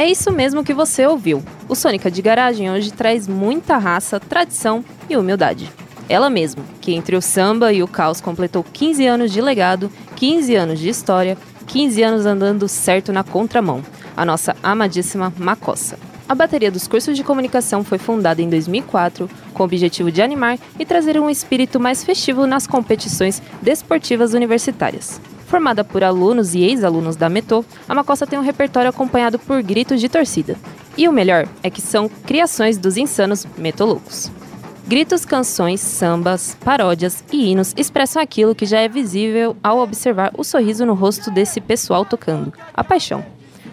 É isso mesmo que você ouviu. O Sônica de Garagem hoje traz muita raça, tradição e humildade. Ela mesma, que entre o samba e o caos completou 15 anos de legado, 15 anos de história, 15 anos andando certo na contramão. A nossa amadíssima Macossa. A bateria dos cursos de comunicação foi fundada em 2004 com o objetivo de animar e trazer um espírito mais festivo nas competições desportivas universitárias. Formada por alunos e ex-alunos da Metô, a Macossa tem um repertório acompanhado por gritos de torcida. E o melhor é que são criações dos insanos Metoloucos. Gritos, canções, sambas, paródias e hinos expressam aquilo que já é visível ao observar o sorriso no rosto desse pessoal tocando: a paixão.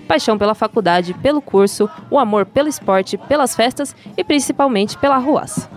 Paixão pela faculdade, pelo curso, o amor pelo esporte, pelas festas e principalmente pela ruaça.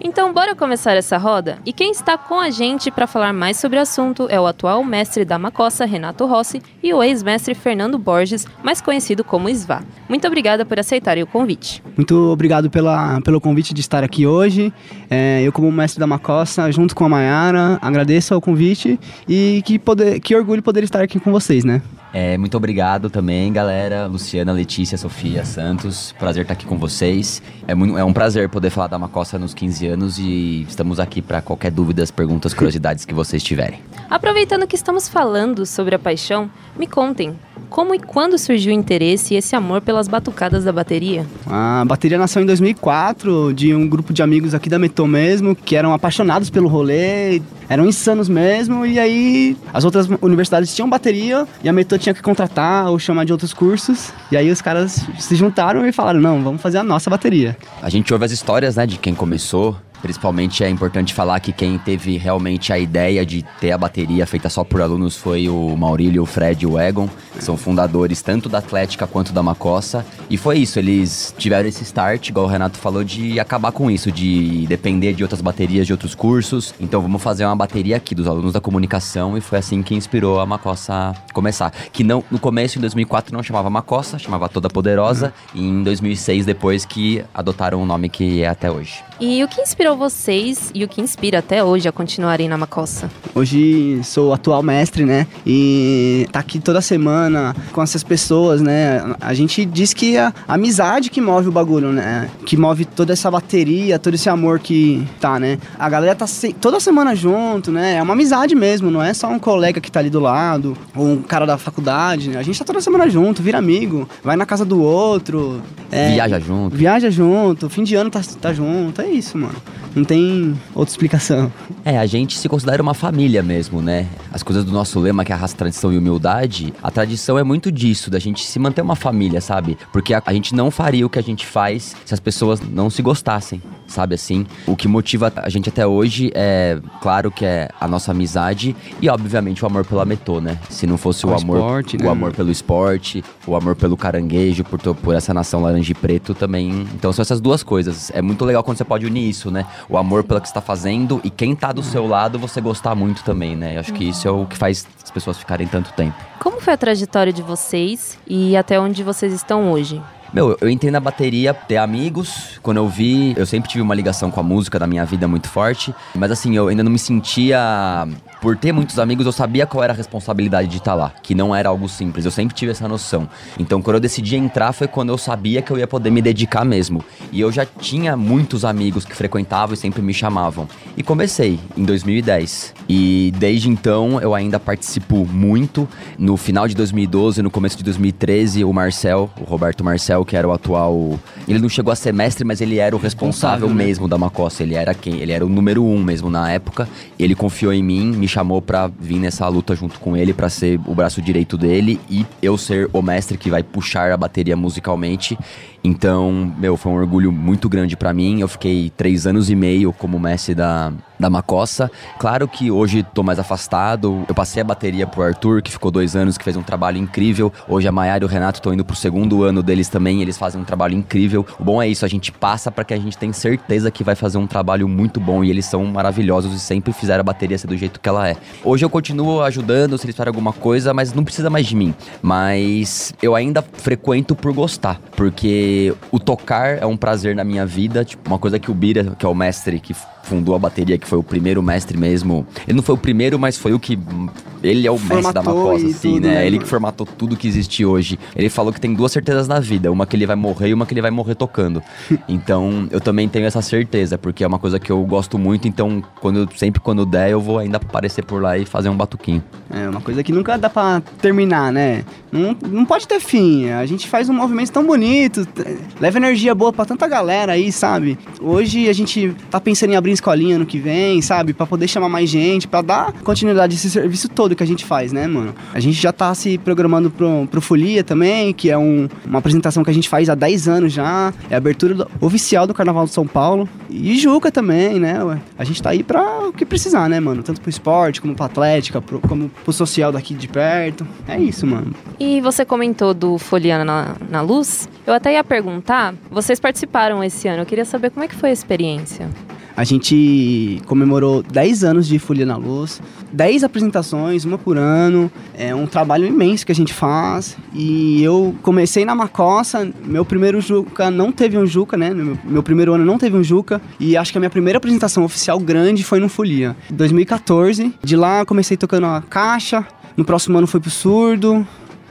Então, bora começar essa roda? E quem está com a gente para falar mais sobre o assunto é o atual mestre da Macossa, Renato Rossi, e o ex-mestre Fernando Borges, mais conhecido como Sva. Muito obrigada por aceitarem o convite. Muito obrigado pela, pelo convite de estar aqui hoje. É, eu, como mestre da Macossa, junto com a Mayara, agradeço o convite e que, poder, que orgulho poder estar aqui com vocês, né? É, muito obrigado também, galera. Luciana, Letícia, Sofia, Santos. Prazer estar aqui com vocês. É, muito, é um prazer poder falar da Macossa nos 15 anos e estamos aqui para qualquer dúvidas, perguntas, curiosidades que vocês tiverem. Aproveitando que estamos falando sobre a paixão, me contem, como e quando surgiu o interesse e esse amor pelas batucadas da bateria? A bateria nasceu em 2004 de um grupo de amigos aqui da Metô mesmo, que eram apaixonados pelo rolê, eram insanos mesmo, e aí as outras universidades tinham bateria e a Metô tinha que contratar ou chamar de outros cursos, e aí os caras se juntaram e falaram: não, vamos fazer a nossa bateria. A gente ouve as histórias, né, de quem começou, Principalmente é importante falar que quem teve realmente a ideia de ter a bateria feita só por alunos foi o Maurílio, o Fred e o Egon, que são fundadores tanto da Atlética quanto da Macossa. E foi isso, eles tiveram esse start, igual o Renato falou, de acabar com isso, de depender de outras baterias de outros cursos. Então vamos fazer uma bateria aqui dos alunos da comunicação e foi assim que inspirou a Macossa a começar. Que não, no começo, em 2004, não chamava Macossa, chamava Toda Poderosa. Uhum. E em 2006, depois que adotaram o nome que é até hoje. E o que inspirou vocês e o que inspira até hoje a continuarem na Macossa? Hoje sou atual mestre, né? E tá aqui toda semana com essas pessoas, né? A gente diz que é a amizade que move o bagulho, né? Que move toda essa bateria, todo esse amor que tá, né? A galera tá se... toda semana junto, né? É uma amizade mesmo, não é só um colega que tá ali do lado, ou um cara da faculdade, né? A gente tá toda semana junto, vira amigo, vai na casa do outro. É... viaja junto. Viaja junto, fim de ano tá, tá junto, é isso, mano. Não tem outra explicação. É, a gente se considera uma família mesmo, né? As coisas do nosso lema, que é a raça, tradição e humildade, a tradição é muito disso, da gente se manter uma família, sabe? Porque a, a gente não faria o que a gente faz se as pessoas não se gostassem sabe assim? O que motiva a gente até hoje é, claro que é a nossa amizade e obviamente o amor pela Metô, né? Se não fosse o, o amor, esporte, o né? amor pelo esporte, o amor pelo caranguejo, por, por essa nação laranja e preto também. Então são essas duas coisas. É muito legal quando você pode unir isso, né? O amor pelo que está fazendo e quem tá do seu lado você gostar muito também, né? Eu acho que isso é o que faz as pessoas ficarem tanto tempo. Como foi a trajetória de vocês e até onde vocês estão hoje? Meu, eu entrei na bateria ter amigos. Quando eu vi, eu sempre tive uma ligação com a música da minha vida muito forte. Mas assim, eu ainda não me sentia por ter muitos amigos, eu sabia qual era a responsabilidade de estar lá, que não era algo simples. Eu sempre tive essa noção. Então, quando eu decidi entrar, foi quando eu sabia que eu ia poder me dedicar mesmo. E eu já tinha muitos amigos que frequentavam e sempre me chamavam. E comecei em 2010. E desde então eu ainda participo muito. No final de 2012, no começo de 2013, o Marcel, o Roberto Marcel, que era o atual. Ele não chegou a semestre, mas ele era o responsável, responsável né? mesmo da Macossa. Ele era quem? Ele era o número um mesmo na época. Ele confiou em mim, me chamou pra vir nessa luta junto com ele, para ser o braço direito dele e eu ser o mestre que vai puxar a bateria musicalmente. Então, meu, foi um orgulho muito grande para mim. Eu fiquei três anos e meio como mestre da, da Macossa. Claro que hoje tô mais afastado. Eu passei a bateria pro Arthur, que ficou dois anos, que fez um trabalho incrível. Hoje a Maiara e o Renato estão indo pro segundo ano deles também. Eles fazem um trabalho incrível. O bom é isso, a gente passa para que a gente tenha certeza que vai fazer um trabalho muito bom. E eles são maravilhosos e sempre fizeram a bateria ser do jeito que ela é. Hoje eu continuo ajudando se eles fizerem alguma coisa, mas não precisa mais de mim. Mas eu ainda frequento por gostar, porque o tocar é um prazer na minha vida, tipo, uma coisa que o Bira, que é o mestre que fundou a bateria, que foi o primeiro mestre mesmo. Ele não foi o primeiro, mas foi o que ele é o mestre da Formatou Macosa, e assim, tudo, né? né, Ele que formatou tudo que existe hoje. Ele falou que tem duas certezas na vida, uma que ele vai morrer e uma que ele vai morrer tocando. então, eu também tenho essa certeza, porque é uma coisa que eu gosto muito, então quando sempre quando der eu vou ainda aparecer por lá e fazer um batuquinho. É uma coisa que nunca dá pra terminar, né? Não, não pode ter fim. A gente faz um movimento tão bonito, leva energia boa pra tanta galera aí, sabe? Hoje a gente tá pensando em abrir escolinha ano que vem, sabe? Pra poder chamar mais gente, pra dar continuidade a esse serviço todo que a gente faz, né, mano? A gente já tá se programando pro, pro Folia também, que é um- uma apresentação que a gente faz há 10 anos já. É a abertura do- oficial do Carnaval de São Paulo. E Juca também, né? ué? A gente tá aí pra o que precisar, né, mano? Tanto pro esporte, como pra atlética, pro- como pro social daqui de perto. É isso, mano. E você comentou do Foliana na, na Luz. Eu até ia perguntar, vocês participaram esse ano, eu queria saber como é que foi a experiência. A gente comemorou 10 anos de Folia na Luz, 10 apresentações, uma por ano. É um trabalho imenso que a gente faz. E eu comecei na Macossa, meu primeiro Juca não teve um Juca, né? Meu, meu primeiro ano não teve um Juca. E acho que a minha primeira apresentação oficial grande foi no Folia, 2014. De lá comecei tocando a caixa, no próximo ano fui pro surdo,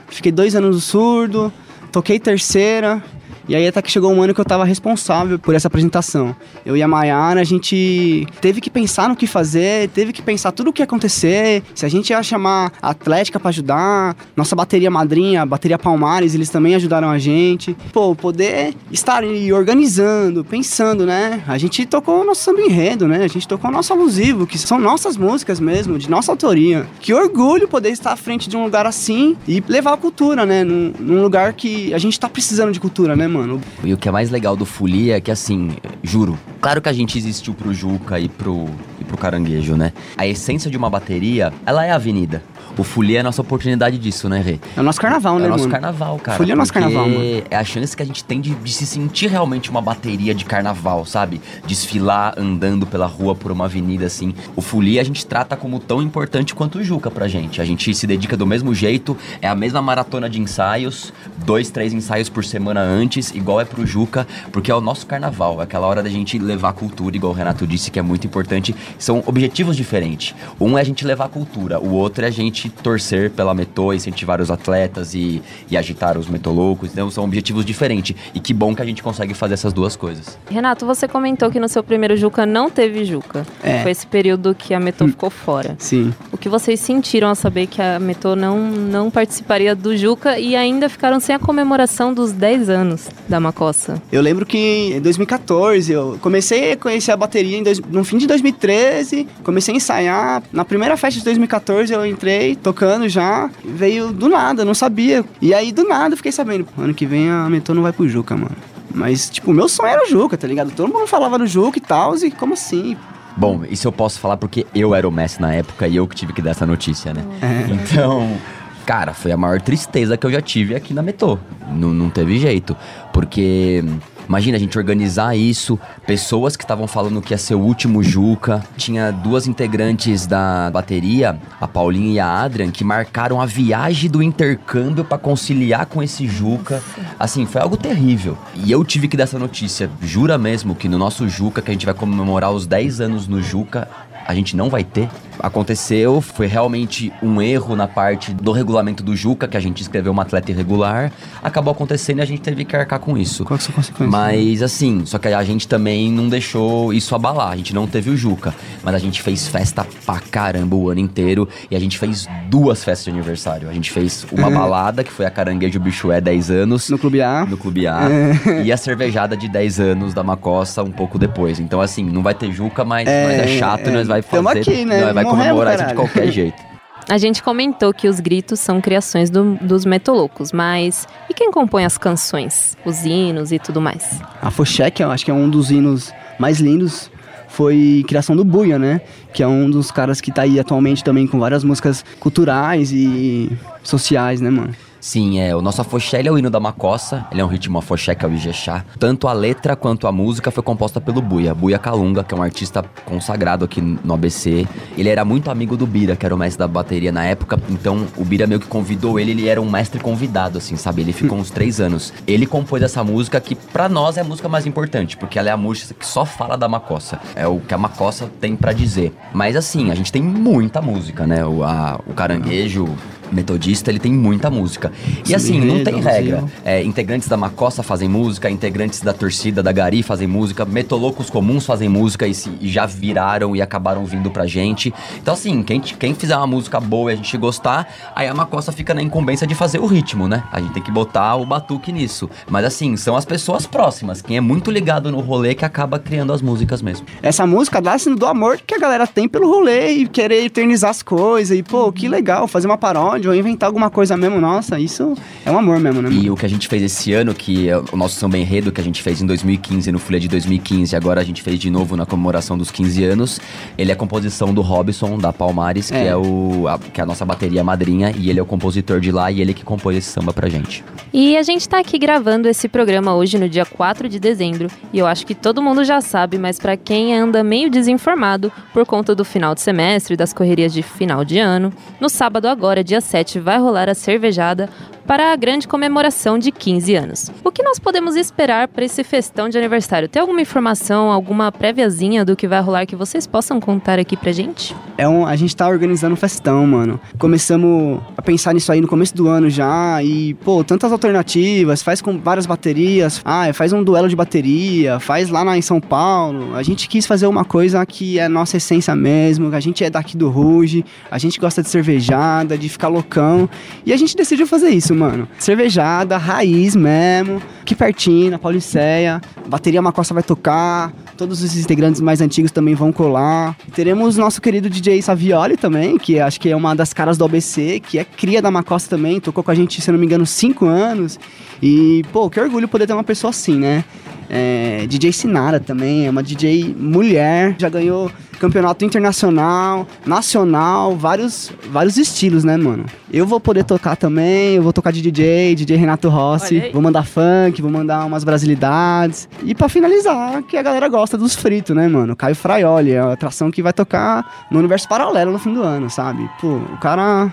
fiquei dois anos no surdo, toquei terceira. E aí até que chegou um ano que eu tava responsável por essa apresentação. Eu e a Maiara, a gente teve que pensar no que fazer, teve que pensar tudo o que ia acontecer, se a gente ia chamar a Atlética pra ajudar, nossa bateria madrinha, a bateria Palmares, eles também ajudaram a gente. Pô, poder estar aí organizando, pensando, né? A gente tocou o nosso samba enredo, né? A gente tocou o nosso alusivo, que são nossas músicas mesmo, de nossa autoria. Que orgulho poder estar à frente de um lugar assim e levar a cultura, né? Num, num lugar que a gente tá precisando de cultura, né, mano? E o que é mais legal do Folia é que, assim, juro, claro que a gente existiu pro Juca e pro, e pro Caranguejo, né? A essência de uma bateria, ela é a avenida. O Folia é a nossa oportunidade disso, né, Rê? É o nosso carnaval, É né, o nosso mano? carnaval, cara. Folia é nosso porque carnaval, mano. É a chance que a gente tem de, de se sentir realmente uma bateria de carnaval, sabe? Desfilar andando pela rua por uma avenida assim. O Folia a gente trata como tão importante quanto o Juca pra gente. A gente se dedica do mesmo jeito, é a mesma maratona de ensaios, dois, três ensaios por semana antes, igual é pro Juca, porque é o nosso carnaval. É aquela hora da gente levar a cultura, igual o Renato disse, que é muito importante. São objetivos diferentes. Um é a gente levar a cultura, o outro é a gente torcer pela Metô, incentivar os atletas e, e agitar os metolocos. Então são objetivos diferentes. E que bom que a gente consegue fazer essas duas coisas. Renato, você comentou que no seu primeiro Juca não teve Juca. É. Foi esse período que a Metô ficou fora. Sim. O que vocês sentiram ao saber que a Metô não, não participaria do Juca e ainda ficaram sem a comemoração dos 10 anos da Macossa? Eu lembro que em 2014 eu comecei a conhecer a bateria dois- no fim de 2013, comecei a ensaiar. Na primeira festa de 2014 eu entrei tocando já, veio do nada, não sabia. E aí do nada eu fiquei sabendo, ano que vem a Metô não vai pro Juca, mano. Mas, tipo, o meu sonho era o Juca, tá ligado? Todo mundo falava do Juca e tal, e como assim? Bom, isso eu posso falar porque eu era o Messi na época e eu que tive que dar essa notícia, né? Então, cara, foi a maior tristeza que eu já tive aqui na Metô. Não, não teve jeito. Porque, imagina a gente organizar isso, pessoas que estavam falando que ia ser o último Juca. Tinha duas integrantes da bateria, a Paulinha e a Adrian, que marcaram a viagem do intercâmbio pra conciliar com esse Juca. Assim, foi algo terrível. E eu tive que dar essa notícia. Jura mesmo que no nosso Juca, que a gente vai comemorar os 10 anos no Juca, a gente não vai ter. Aconteceu, foi realmente um erro na parte do regulamento do Juca, que a gente escreveu uma atleta irregular. Acabou acontecendo e a gente teve que arcar com isso. Qual que são as consequências? Mas assim, só que a gente também não deixou isso abalar. A gente não teve o Juca, mas a gente fez festa pra caramba o ano inteiro e a gente fez duas festas de aniversário. A gente fez uma balada, que foi a Caranguejo Bichué 10 anos. No Clube A? No Clube A. e a cervejada de 10 anos da Macossa um pouco depois. Então, assim, não vai ter Juca, mas mas é, É, chato e é, nós vai fazer. tamo aqui, né? Nós vai comemorar isso de qualquer jeito. A gente comentou que os gritos são criações do- dos metolocos, mas e quem compõe as canções, os hinos e tudo mais? A Focheck, eu acho que é um dos hinos mais lindos. Foi criação do Buia, né? Que é um dos caras que tá aí atualmente também com várias músicas culturais e sociais, né, mano? Sim, é. O nosso afoxé é o hino da Macossa. Ele é um ritmo afoxé que é o Ijexá. Tanto a letra quanto a música foi composta pelo Buia. Buia Calunga, que é um artista consagrado aqui no ABC. Ele era muito amigo do Bira, que era o mestre da bateria na época. Então o Bira meio que convidou ele. Ele era um mestre convidado, assim, sabe? Ele ficou uns três anos. Ele compôs essa música que para nós é a música mais importante, porque ela é a música que só fala da Macossa. É o que a Macossa tem para dizer. Mas assim, a gente tem muita música, né? O, a, o caranguejo metodista, ele tem muita música. E assim, não tem regra. É, integrantes da Macossa fazem música, integrantes da torcida da Gari fazem música, metolocos comuns fazem música e, se, e já viraram e acabaram vindo pra gente. Então assim, quem, quem fizer uma música boa e a gente gostar, aí a Macossa fica na incumbência de fazer o ritmo, né? A gente tem que botar o batuque nisso. Mas assim, são as pessoas próximas, quem é muito ligado no rolê que acaba criando as músicas mesmo. Essa música dá assim do amor que a galera tem pelo rolê e querer eternizar as coisas e pô, que legal, fazer uma paródia ou inventar alguma coisa mesmo, nossa, isso é um amor mesmo, né? E o que a gente fez esse ano, que é o nosso samba enredo que a gente fez em 2015, no Folha de 2015, agora a gente fez de novo na comemoração dos 15 anos, ele é composição do Robson, da Palmares, é. que é o a, que é a nossa bateria madrinha, e ele é o compositor de lá e ele que compôs esse samba pra gente. E a gente tá aqui gravando esse programa hoje no dia 4 de dezembro, e eu acho que todo mundo já sabe, mas para quem anda meio desinformado por conta do final de semestre, das correrias de final de ano, no sábado agora, dia 7, vai rolar a cervejada para a grande comemoração de 15 anos. O que nós podemos esperar para esse festão de aniversário? Tem alguma informação, alguma préviazinha do que vai rolar que vocês possam contar aqui pra gente? É um, a gente tá organizando um festão, mano. Começamos a pensar nisso aí no começo do ano já e, pô, tantas alternativas, faz com várias baterias, ah, faz um duelo de bateria, faz lá na, em São Paulo. A gente quis fazer uma coisa que é nossa essência mesmo, a gente é daqui do Ruge, a gente gosta de cervejada, de ficar loucão, e a gente decidiu fazer isso, mano. Cervejada, raiz mesmo, aqui pertinho, na Pauliceia. Bateria Macossa vai tocar, todos os integrantes mais antigos também vão colar. Teremos nosso querido DJ Savioli também, que acho que é uma das caras do OBC, que é cria da Macossa também, tocou com a gente, se não me engano, cinco anos. E, pô, que orgulho poder ter uma pessoa assim, né? É, DJ Sinara também, é uma DJ mulher, já ganhou campeonato internacional, nacional, vários, vários estilos, né, mano? Eu vou poder tocar também, eu vou tocar de DJ, DJ Renato Rossi, vou mandar funk, vou mandar umas brasilidades. E para finalizar, que a galera gosta dos fritos, né, mano? Caio Fraioli, é a atração que vai tocar no universo paralelo no fim do ano, sabe? Pô, o cara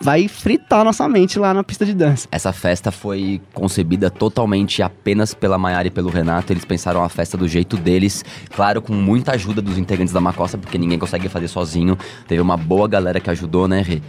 vai fritar nossa mente lá na pista de dança. Essa festa foi concebida totalmente apenas pela Maiara e pelo Renato. Eles pensaram a festa do jeito deles, claro, com muita ajuda dos integrantes da Macossa, porque ninguém consegue fazer sozinho. Teve uma boa galera que ajudou, né, Rê?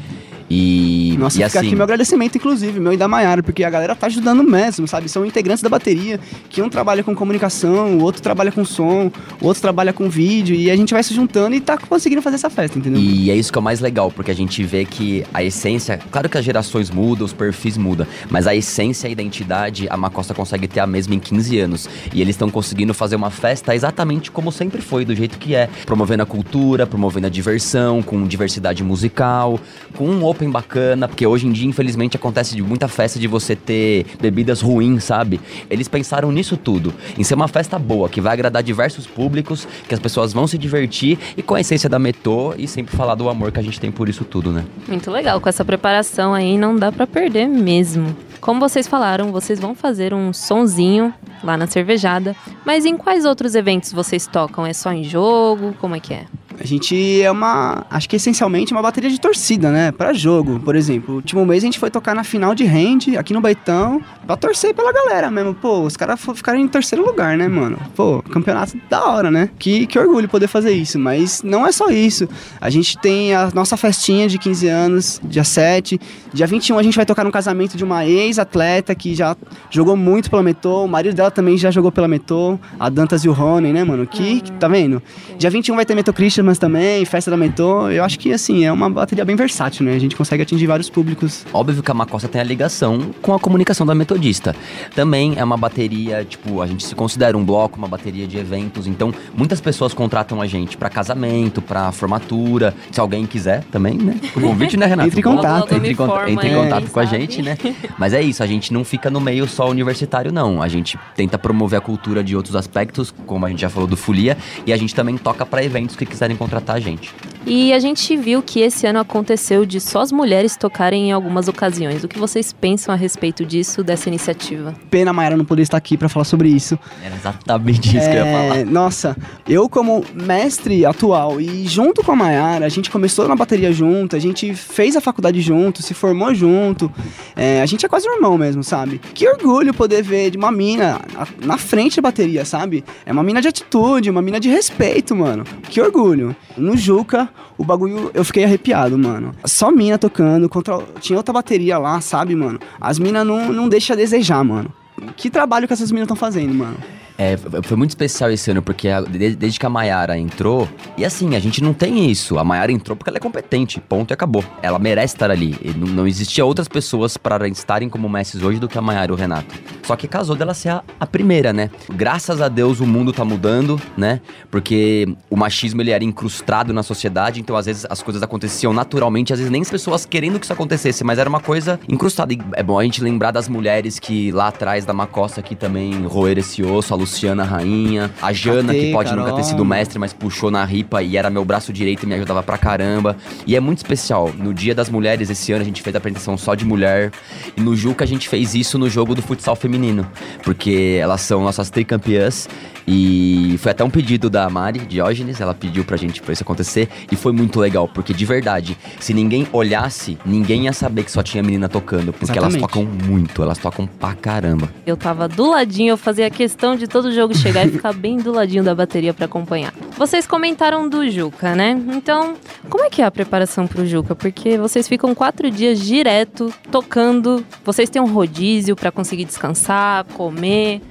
E, Nossa, e fica assim, aqui meu agradecimento, inclusive, meu e da Maiara, porque a galera tá ajudando mesmo, sabe? São integrantes da bateria, que um trabalha com comunicação, o outro trabalha com som, o outro trabalha com vídeo, e a gente vai se juntando e tá conseguindo fazer essa festa, entendeu? E é isso que é o mais legal, porque a gente vê que a essência, claro que as gerações mudam, os perfis mudam, mas a essência e a identidade, a Macosta consegue ter a mesma em 15 anos. E eles estão conseguindo fazer uma festa exatamente como sempre foi, do jeito que é, promovendo a cultura, promovendo a diversão, com diversidade musical, com um bacana, porque hoje em dia, infelizmente, acontece de muita festa de você ter bebidas ruins, sabe? Eles pensaram nisso tudo, em ser uma festa boa, que vai agradar diversos públicos, que as pessoas vão se divertir e com a essência da Metô e sempre falar do amor que a gente tem por isso tudo, né? Muito legal, com essa preparação aí não dá para perder mesmo. Como vocês falaram, vocês vão fazer um sonzinho lá na cervejada, mas em quais outros eventos vocês tocam? É só em jogo? Como é que é? A gente é uma. Acho que essencialmente uma bateria de torcida, né? Pra jogo, por exemplo. O último mês a gente foi tocar na final de hand aqui no Baitão pra torcer pela galera mesmo. Pô, os caras ficaram em terceiro lugar, né, mano? Pô, campeonato da hora, né? Que, que orgulho poder fazer isso. Mas não é só isso. A gente tem a nossa festinha de 15 anos, dia 7. Dia 21 a gente vai tocar no casamento de uma ex-atleta que já jogou muito pela Metô. O marido dela também já jogou pela Metô. A Dantas e o Rony, né, mano? Que, que tá vendo? Dia 21 vai ter Metô Christian também, festa da Mentor. Eu acho que, assim, é uma bateria bem versátil, né? A gente consegue atingir vários públicos. Óbvio que a Macossa tem a ligação com a comunicação da Metodista. Também é uma bateria, tipo, a gente se considera um bloco, uma bateria de eventos. Então, muitas pessoas contratam a gente para casamento, para formatura. Se alguém quiser também, né? O convite, né, Renato? Entre em contato. Entre, conta, entre em contato com a gente, né? Mas é isso, a gente não fica no meio só universitário, não. A gente tenta promover a cultura de outros aspectos, como a gente já falou do Folia, e a gente também toca para eventos que quiserem contratar a gente. E a gente viu que esse ano aconteceu de só as mulheres tocarem em algumas ocasiões. O que vocês pensam a respeito disso, dessa iniciativa? Pena a Mayara não poder estar aqui para falar sobre isso. Era exatamente isso é, que eu ia falar. É, nossa, eu como mestre atual e junto com a Mayara, a gente começou na bateria junto, a gente fez a faculdade junto, se formou junto. É, a gente é quase um irmão mesmo, sabe? Que orgulho poder ver de uma mina na frente da bateria, sabe? É uma mina de atitude, uma mina de respeito, mano. Que orgulho. No Juca, o bagulho, eu fiquei arrepiado, mano. Só mina tocando, contra... tinha outra bateria lá, sabe, mano? As minas não, não deixam a desejar, mano. Que trabalho que essas minas estão fazendo, mano? É, foi muito especial esse ano, porque a, desde que a Mayara entrou, e assim, a gente não tem isso. A Mayara entrou porque ela é competente, ponto e acabou. Ela merece estar ali. Não, não existia outras pessoas para estarem como mestres hoje do que a Mayara e o Renato. Só que casou dela ser a, a, primeira, né? Graças a Deus o mundo tá mudando, né? Porque o machismo ele era incrustado na sociedade, então às vezes as coisas aconteciam naturalmente, às vezes nem as pessoas querendo que isso acontecesse, mas era uma coisa incrustada. E é bom a gente lembrar das mulheres que lá atrás da Macosta aqui também roeram esse osso, a Luciana Rainha, a Jana, que pode Carol. nunca ter sido mestre, mas puxou na ripa e era meu braço direito e me ajudava pra caramba. E é muito especial. No Dia das Mulheres, esse ano, a gente fez a apresentação só de mulher. E no Juca, a gente fez isso no jogo do futsal feminino. Porque elas são nossas tricampeãs e foi até um pedido da Mari Diógenes, ela pediu pra gente pra isso acontecer e foi muito legal, porque de verdade, se ninguém olhasse, ninguém ia saber que só tinha menina tocando, porque Exatamente. elas tocam muito, elas tocam pra caramba. Eu tava do ladinho, eu fazia questão de todo jogo chegar e ficar bem do ladinho da bateria para acompanhar. Vocês comentaram do Juca, né? Então, como é que é a preparação pro Juca? Porque vocês ficam quatro dias direto tocando, vocês têm um rodízio para conseguir descansar, comer.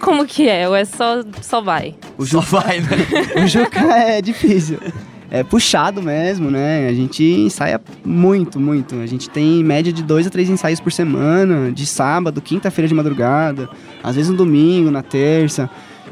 Como que é? Ou é só, só vai? O Juca, só vai, né? o Juca é difícil. É puxado mesmo, né? A gente ensaia muito, muito. A gente tem média de dois a três ensaios por semana, de sábado, quinta-feira de madrugada, às vezes no domingo, na terça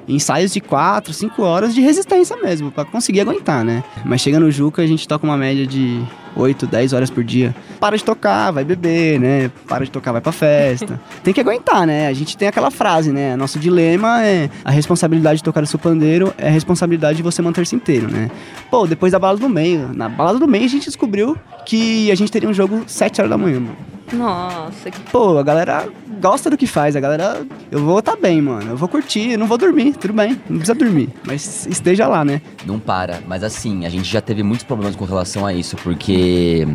ensaios de 4, 5 horas de resistência mesmo, para conseguir aguentar, né? Mas chega no Juca, a gente toca uma média de 8, 10 horas por dia. Para de tocar, vai beber, né? Para de tocar, vai pra festa. tem que aguentar, né? A gente tem aquela frase, né? Nosso dilema é a responsabilidade de tocar o seu pandeiro é a responsabilidade de você manter-se inteiro, né? Pô, depois da balada do meio, na balada do meio a gente descobriu que a gente teria um jogo 7 horas da manhã, mano. Nossa, que... Pô, a galera gosta do que faz, a galera. Eu vou estar tá bem, mano. Eu vou curtir, eu não vou dormir, tudo bem. Não precisa dormir. Mas esteja lá, né? Não para. Mas assim, a gente já teve muitos problemas com relação a isso, porque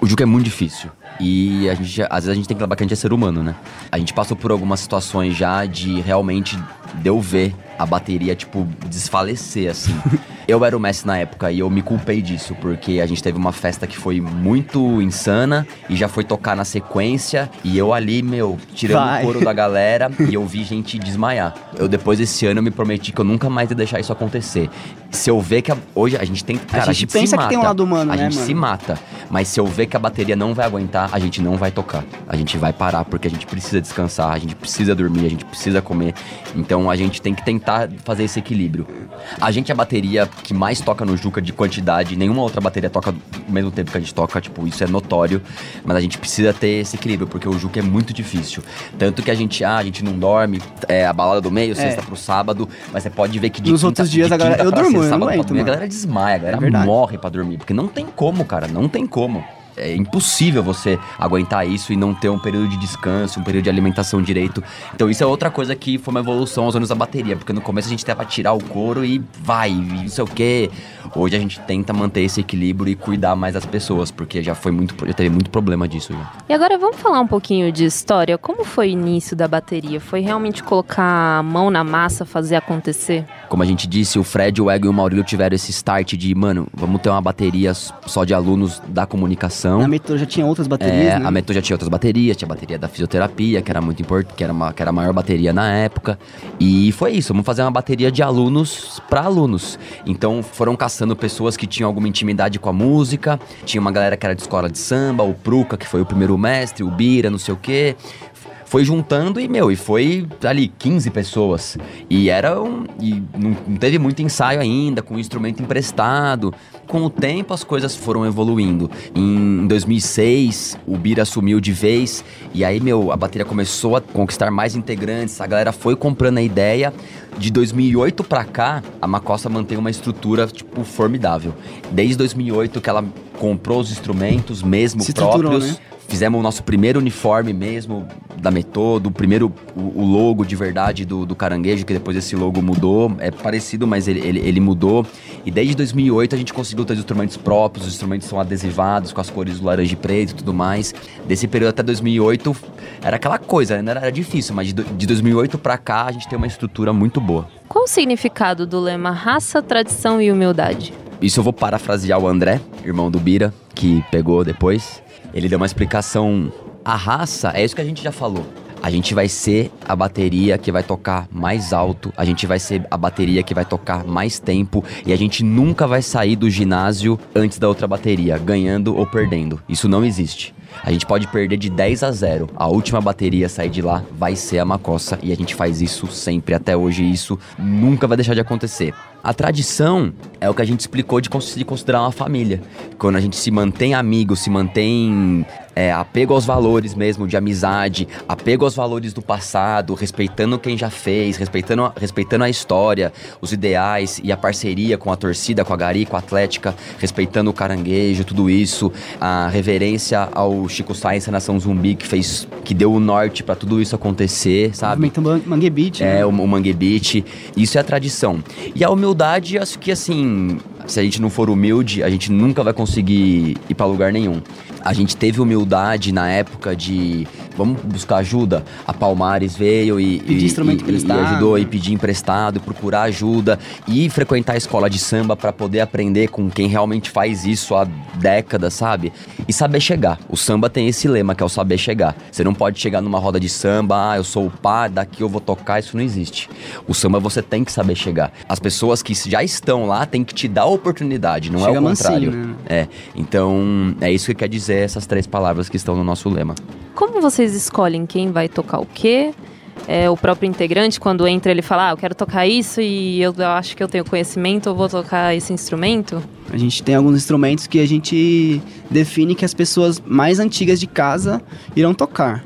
o jogo é muito difícil. E a gente, às vezes a gente tem que lembrar que a gente é ser humano, né? A gente passou por algumas situações já de realmente deu ver a bateria, tipo, desfalecer, assim. eu era o Messi na época e eu me culpei disso, porque a gente teve uma festa que foi muito insana e já foi tocar na sequência e eu ali, meu, tirando Vai. o couro da galera e eu vi gente desmaiar. Eu depois desse ano eu me prometi que eu nunca mais ia deixar isso acontecer. Se eu ver que a, hoje a gente tem, cara, a gente, a gente pensa que tem um lado humano, a né, gente mano? se mata, mas se eu ver que a bateria não vai aguentar, a gente não vai tocar. A gente vai parar porque a gente precisa descansar, a gente precisa dormir, a gente precisa comer. Então a gente tem que tentar fazer esse equilíbrio. A gente é a bateria que mais toca no Juca de quantidade, nenhuma outra bateria toca ao mesmo tempo que a gente toca, tipo, isso é notório, mas a gente precisa ter esse equilíbrio, porque o Juca é muito difícil. Tanto que a gente, ah, a gente não dorme, é a balada do meio, é. sexta pro sábado, mas você pode ver que de Nos quinta, outros dias a galera, eu durmo, eu não aguento, a galera desmaia, a galera é morre pra dormir, porque não tem como, cara, não tem como é impossível você aguentar isso e não ter um período de descanso, um período de alimentação direito. Então isso é outra coisa que foi uma evolução aos anos da bateria, porque no começo a gente tava tirar o couro e vai, e não sei o quê. Hoje a gente tenta manter esse equilíbrio e cuidar mais das pessoas, porque já foi muito, já teve muito problema disso já. E agora vamos falar um pouquinho de história. Como foi o início da bateria? Foi realmente colocar a mão na massa, fazer acontecer? Como a gente disse, o Fred, o Ego e o Maurílio tiveram esse start de, mano, vamos ter uma bateria só de alunos da comunicação. Na Metrô já tinha outras baterias, é, né? A Metrô já tinha outras baterias, tinha a bateria da fisioterapia, que era muito importante, que era, uma, que era a maior bateria na época. E foi isso, vamos fazer uma bateria de alunos para alunos. Então foram caçando pessoas que tinham alguma intimidade com a música, tinha uma galera que era de escola de samba, o Pruca, que foi o primeiro mestre, o Bira, não sei o quê foi juntando e, meu, e foi ali 15 pessoas. E era um. E não, não teve muito ensaio ainda, com instrumento emprestado. Com o tempo as coisas foram evoluindo. Em 2006, o Bira assumiu de vez. E aí, meu, a bateria começou a conquistar mais integrantes. A galera foi comprando a ideia. De 2008 para cá, a Macossa mantém uma estrutura, tipo, formidável. Desde 2008 que ela comprou os instrumentos mesmo Se próprios. né? Fizemos o nosso primeiro uniforme mesmo da Metodo, o primeiro o, o logo de verdade do, do caranguejo, que depois esse logo mudou. É parecido, mas ele, ele, ele, mudou. E desde 2008 a gente conseguiu ter os instrumentos próprios, os instrumentos são adesivados com as cores do laranja e preto e tudo mais. Desse período até 2008 era aquela coisa, né? Era difícil, mas de, de 2008 para cá a gente tem uma estrutura muito boa. Qual o significado do lema raça, tradição e humildade? Isso eu vou parafrasear o André, irmão do Bira, que pegou depois. Ele deu uma explicação. A raça é isso que a gente já falou. A gente vai ser a bateria que vai tocar mais alto, a gente vai ser a bateria que vai tocar mais tempo e a gente nunca vai sair do ginásio antes da outra bateria, ganhando ou perdendo. Isso não existe. A gente pode perder de 10 a 0. A última bateria a sair de lá vai ser a Macossa e a gente faz isso sempre até hoje. Isso nunca vai deixar de acontecer. A tradição é o que a gente explicou de se considerar uma família. Quando a gente se mantém amigo, se mantém é, apego aos valores mesmo, de amizade, apego aos valores do passado, respeitando quem já fez, respeitando, respeitando a história, os ideais e a parceria com a torcida, com a Gari, com a Atlética, respeitando o caranguejo, tudo isso, a reverência ao Chico Sainz, a Nação Zumbi, que fez, que deu o norte para tudo isso acontecer, sabe? O Mangue Beat. É, né? o, o Mangue Beat. Isso é a tradição. E a humildade, acho que assim, se a gente não for humilde, a gente nunca vai conseguir ir para lugar nenhum. A gente teve humildade na época de vamos buscar ajuda. A Palmares veio e, pedir instrumento e, emprestado. e ajudou e pedir emprestado, procurar ajuda e frequentar a escola de samba para poder aprender com quem realmente faz isso há décadas, sabe? E saber chegar. O samba tem esse lema que é o saber chegar. Você não pode chegar numa roda de samba, ah, eu sou o pá, daqui eu vou tocar, isso não existe. O samba você tem que saber chegar. As pessoas que já estão lá têm que te dar a oportunidade, não Chega é o contrário. Mansinho, né? É. Então, é isso que quer dizer essas três palavras que estão no nosso lema. Como vocês escolhem quem vai tocar o quê? É, o próprio integrante, quando entra, ele fala: Ah, eu quero tocar isso e eu, eu acho que eu tenho conhecimento, eu vou tocar esse instrumento? A gente tem alguns instrumentos que a gente define que as pessoas mais antigas de casa irão tocar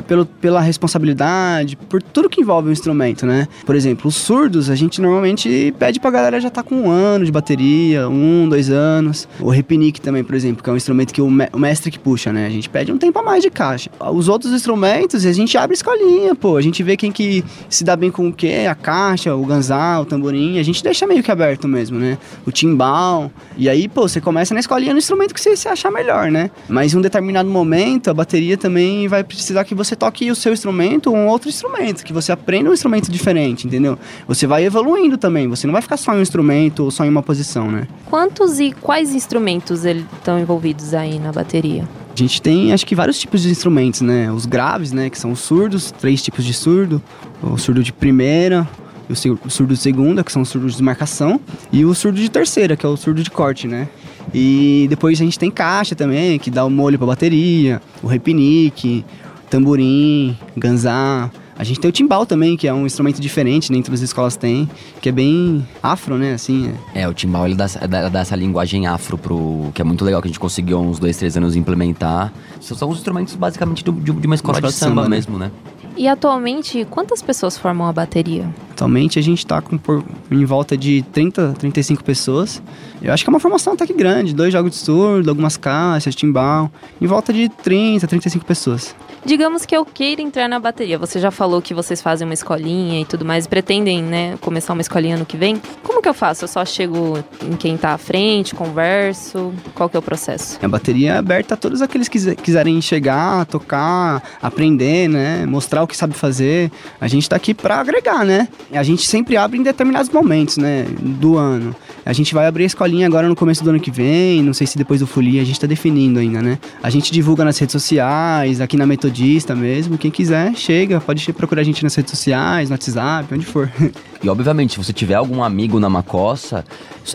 pelo, pela responsabilidade, por tudo que envolve o instrumento, né? Por exemplo, os surdos, a gente normalmente pede pra galera já tá com um ano de bateria, um, dois anos. O repinique também, por exemplo, que é um instrumento que o, me o mestre que puxa, né? A gente pede um tempo a mais de caixa. Os outros instrumentos, a gente abre escolinha, pô. A gente vê quem que se dá bem com o quê, a caixa, o ganzal, o tamborim. A gente deixa meio que aberto mesmo, né? O timbal. E aí, pô, você começa na escolinha no instrumento que você, você achar melhor, né? Mas em um determinado momento, a bateria também vai precisar que você toque o seu instrumento ou um outro instrumento, que você aprenda um instrumento diferente, entendeu? Você vai evoluindo também, você não vai ficar só em um instrumento ou só em uma posição, né? Quantos e quais instrumentos estão envolvidos aí na bateria? A gente tem, acho que, vários tipos de instrumentos, né? Os graves, né? Que são os surdos, três tipos de surdo. O surdo de primeira, o surdo de segunda, que são os surdos de marcação. E o surdo de terceira, que é o surdo de corte, né? E depois a gente tem caixa também, que dá o molho pra bateria. O repinique, tamborim, ganzá. A gente tem o timbal também, que é um instrumento diferente, nem todas as escolas têm, que é bem afro, né, assim. É, o timbal, ele dá, dá, dá, essa linguagem afro pro... que é muito legal, que a gente conseguiu uns dois, três anos implementar. São os instrumentos, basicamente, de, de uma escola, de, de samba, samba né? mesmo, né? E atualmente, quantas pessoas formam a bateria? Atualmente a gente está com por, em volta de 30, 35 pessoas. Eu acho que é uma formação até que grande, dois jogos de surdo, algumas caixas, timbal, em volta de 30, 35 pessoas. Digamos que eu queira entrar na bateria. Você já falou que vocês fazem uma escolinha e tudo mais, pretendem, né, começar uma escolinha ano que vem. Como que eu faço? Eu só chego em quem tá à frente, converso? Qual que é o processo? A bateria é aberta a todos aqueles que quiserem chegar, tocar, aprender, né, mostrar o que sabe fazer. A gente tá aqui para agregar, né? A gente sempre abre em determinados momentos, né, do ano. A gente vai abrir a escolinha agora no começo do ano que vem, não sei se depois do Folia, a gente tá definindo ainda, né? A gente divulga nas redes sociais, aqui na Metodista mesmo. Quem quiser, chega, pode procurar a gente nas redes sociais, no WhatsApp, onde for. E obviamente, se você tiver algum amigo na Macossa,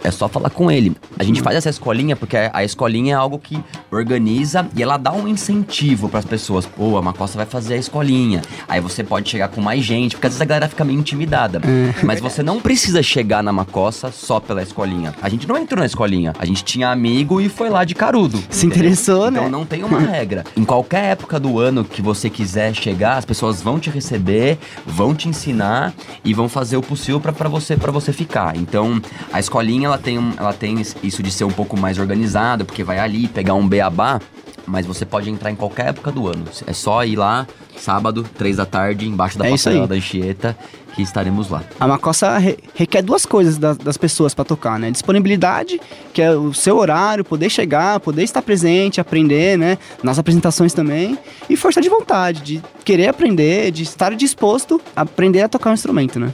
é só falar com ele. A gente faz essa escolinha porque a escolinha é algo que organiza e ela dá um incentivo para as pessoas. Pô, a Macossa vai fazer a escolinha. Aí você pode chegar com mais gente, porque às vezes a galera fica meio intimidada. É. Mas você não precisa chegar na Macossa só pela escolinha. A gente não entrou na escolinha. A gente tinha amigo e foi lá de carudo. Se entendeu? interessou, né? Então não tem uma regra. Em qualquer época do ano que você quiser chegar, as pessoas vão te receber, vão te ensinar e vão fazer o possível para você para você ficar. Então, a escolinha ela tem, ela tem isso de ser um pouco mais organizada, porque vai ali pegar um beabá, mas você pode entrar em qualquer época do ano. É só ir lá, sábado, três da tarde, embaixo da É passarela da Anchieta, que estaremos lá. A Macossa re- requer duas coisas das, das pessoas para tocar, né? Disponibilidade, que é o seu horário, poder chegar, poder estar presente, aprender, né? Nas apresentações também. E força de vontade, de querer aprender, de estar disposto a aprender a tocar um instrumento, né?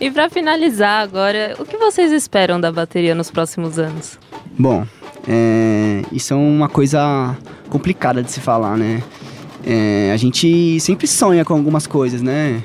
E pra finalizar agora, o que vocês esperam da bateria nos próximos anos? Bom, é, isso é uma coisa complicada de se falar, né? É, a gente sempre sonha com algumas coisas, né?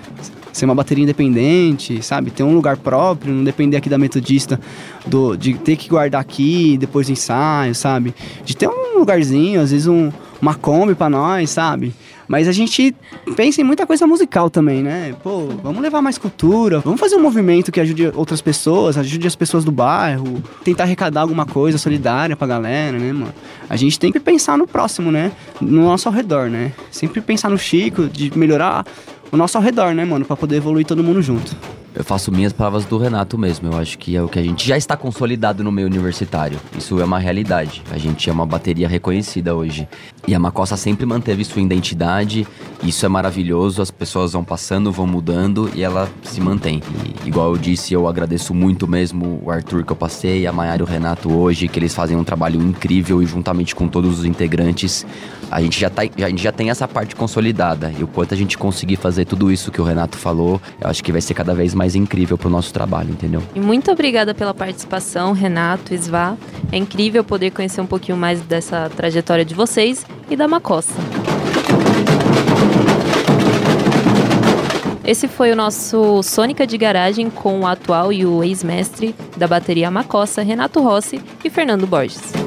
Ser uma bateria independente, sabe? Ter um lugar próprio, não depender aqui da metodista, do, de ter que guardar aqui depois do ensaio, sabe? De ter um lugarzinho, às vezes um, uma Kombi pra nós, sabe? Mas a gente pensa em muita coisa musical também, né? Pô, vamos levar mais cultura, vamos fazer um movimento que ajude outras pessoas, ajude as pessoas do bairro, tentar arrecadar alguma coisa solidária pra galera, né, mano? A gente tem que pensar no próximo, né? No nosso ao redor, né? Sempre pensar no Chico, de melhorar o nosso ao redor, né, mano? Pra poder evoluir todo mundo junto. Eu faço minhas palavras do Renato mesmo. Eu acho que é o que a gente já está consolidado no meio universitário. Isso é uma realidade. A gente é uma bateria reconhecida hoje. E a Macossa sempre manteve sua identidade. Isso é maravilhoso. As pessoas vão passando, vão mudando e ela se mantém. E, igual eu disse, eu agradeço muito mesmo o Arthur que eu passei, a Maiara e o Renato hoje, que eles fazem um trabalho incrível e juntamente com todos os integrantes, a gente já, tá, a gente já tem essa parte consolidada. E o quanto a gente conseguir fazer tudo isso que o Renato falou, eu acho que vai ser cada vez mais incrível pro nosso trabalho, entendeu? E muito obrigada pela participação, Renato, Svá. É incrível poder conhecer um pouquinho mais dessa trajetória de vocês e da Macossa. Esse foi o nosso Sônica de Garagem com o atual e o ex-mestre da bateria Macossa, Renato Rossi e Fernando Borges.